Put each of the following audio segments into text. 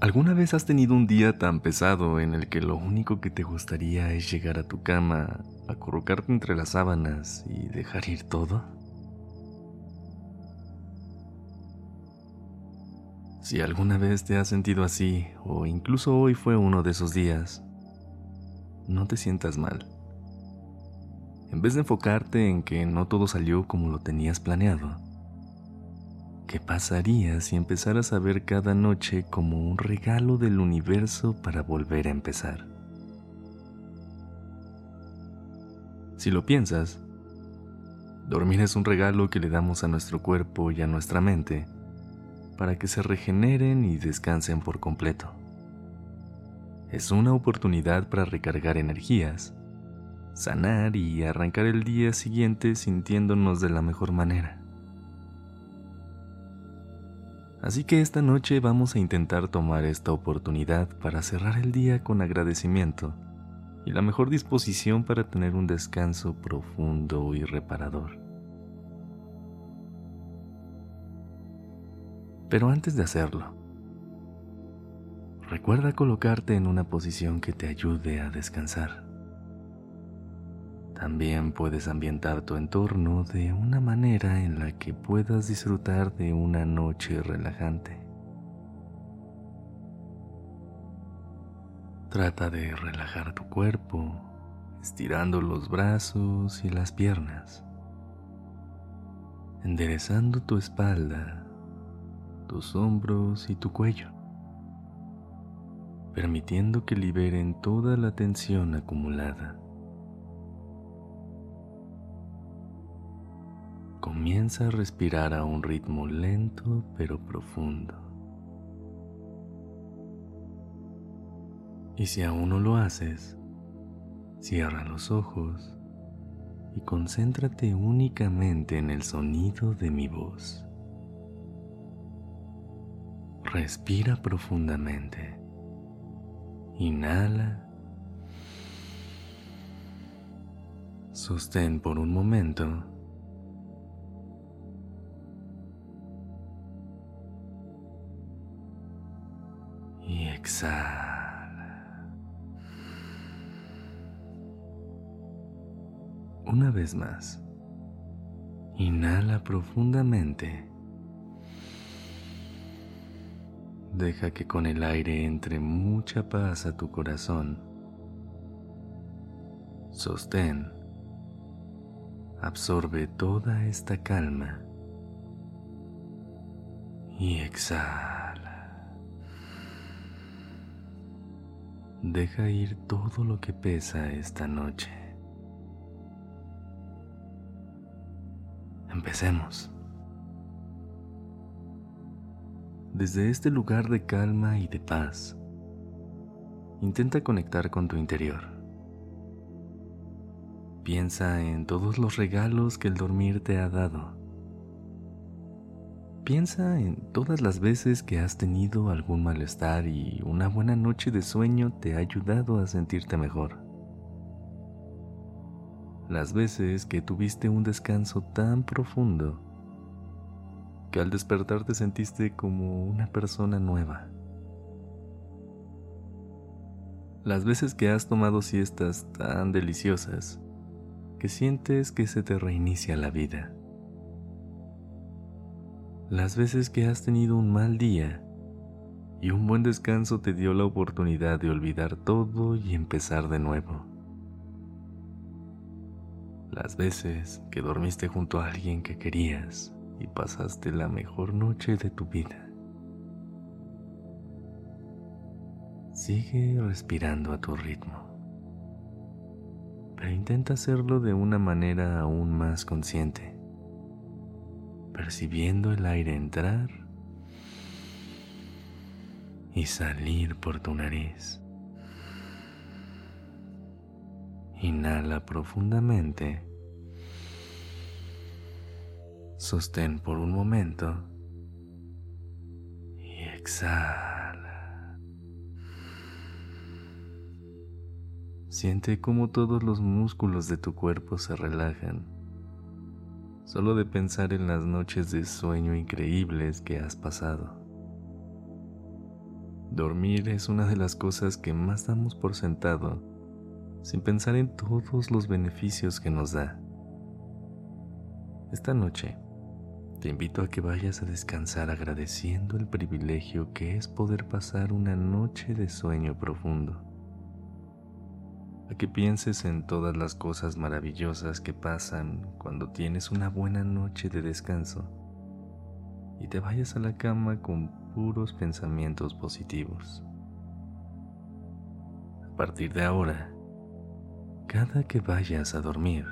¿Alguna vez has tenido un día tan pesado en el que lo único que te gustaría es llegar a tu cama, acurrucarte entre las sábanas y dejar ir todo? Si alguna vez te has sentido así, o incluso hoy fue uno de esos días, no te sientas mal. En vez de enfocarte en que no todo salió como lo tenías planeado, ¿Qué pasaría si empezaras a ver cada noche como un regalo del universo para volver a empezar? Si lo piensas, dormir es un regalo que le damos a nuestro cuerpo y a nuestra mente para que se regeneren y descansen por completo. Es una oportunidad para recargar energías, sanar y arrancar el día siguiente sintiéndonos de la mejor manera. Así que esta noche vamos a intentar tomar esta oportunidad para cerrar el día con agradecimiento y la mejor disposición para tener un descanso profundo y reparador. Pero antes de hacerlo, recuerda colocarte en una posición que te ayude a descansar. También puedes ambientar tu entorno de una manera en la que puedas disfrutar de una noche relajante. Trata de relajar tu cuerpo, estirando los brazos y las piernas, enderezando tu espalda, tus hombros y tu cuello, permitiendo que liberen toda la tensión acumulada. Comienza a respirar a un ritmo lento pero profundo. Y si aún no lo haces, cierra los ojos y concéntrate únicamente en el sonido de mi voz. Respira profundamente. Inhala. Sostén por un momento exhala. Una vez más, inhala profundamente. Deja que con el aire entre mucha paz a tu corazón. Sostén. Absorbe toda esta calma. Y exhala. Deja ir todo lo que pesa esta noche. Empecemos. Desde este lugar de calma y de paz, intenta conectar con tu interior. Piensa en todos los regalos que el dormir te ha dado Piensa en todas las veces que has tenido algún malestar y una buena noche de sueño te ha ayudado a sentirte mejor. Las veces que tuviste un descanso tan profundo que al despertar te sentiste como una persona nueva. Las veces que has tomado siestas tan deliciosas que sientes que se te reinicia la vida las veces que has tenido un mal día y un buen descanso te dio la oportunidad de olvidar todo y empezar de nuevo. Las veces que dormiste junto a alguien que querías y pasaste la mejor noche de tu vida. Sigue respirando a tu ritmo, pero intenta hacerlo de una manera aún más consciente percibiendo el aire entrar y salir por tu nariz. Inhala profundamente. Sostén por un momento. Y exhala. Siente cómo todos los músculos de tu cuerpo se relajan. Solo de pensar en las noches de sueño increíbles que has pasado. Dormir es una de las cosas que más damos por sentado sin pensar en todos los beneficios que nos da. Esta noche te invito a que vayas a descansar agradeciendo el privilegio que es poder pasar una noche de sueño profundo. A que pienses en todas las cosas maravillosas que pasan cuando tienes una buena noche de descanso y te vayas a la cama con puros pensamientos positivos. A partir de ahora, cada que vayas a dormir,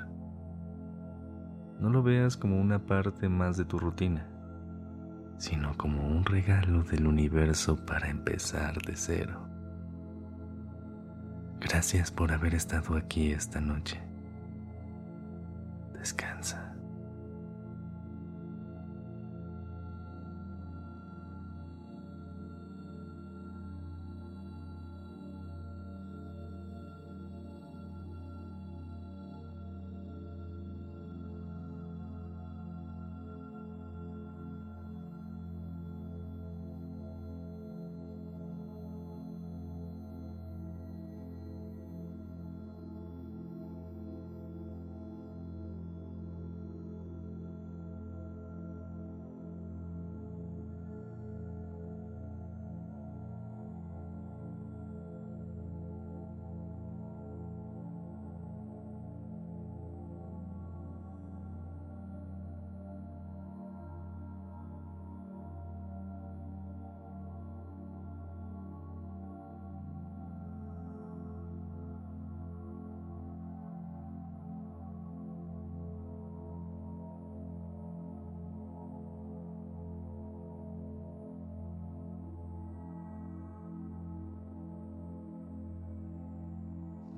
no lo veas como una parte más de tu rutina, sino como un regalo del universo para empezar de cero. Gracias por haber estado aquí esta noche. Descansa.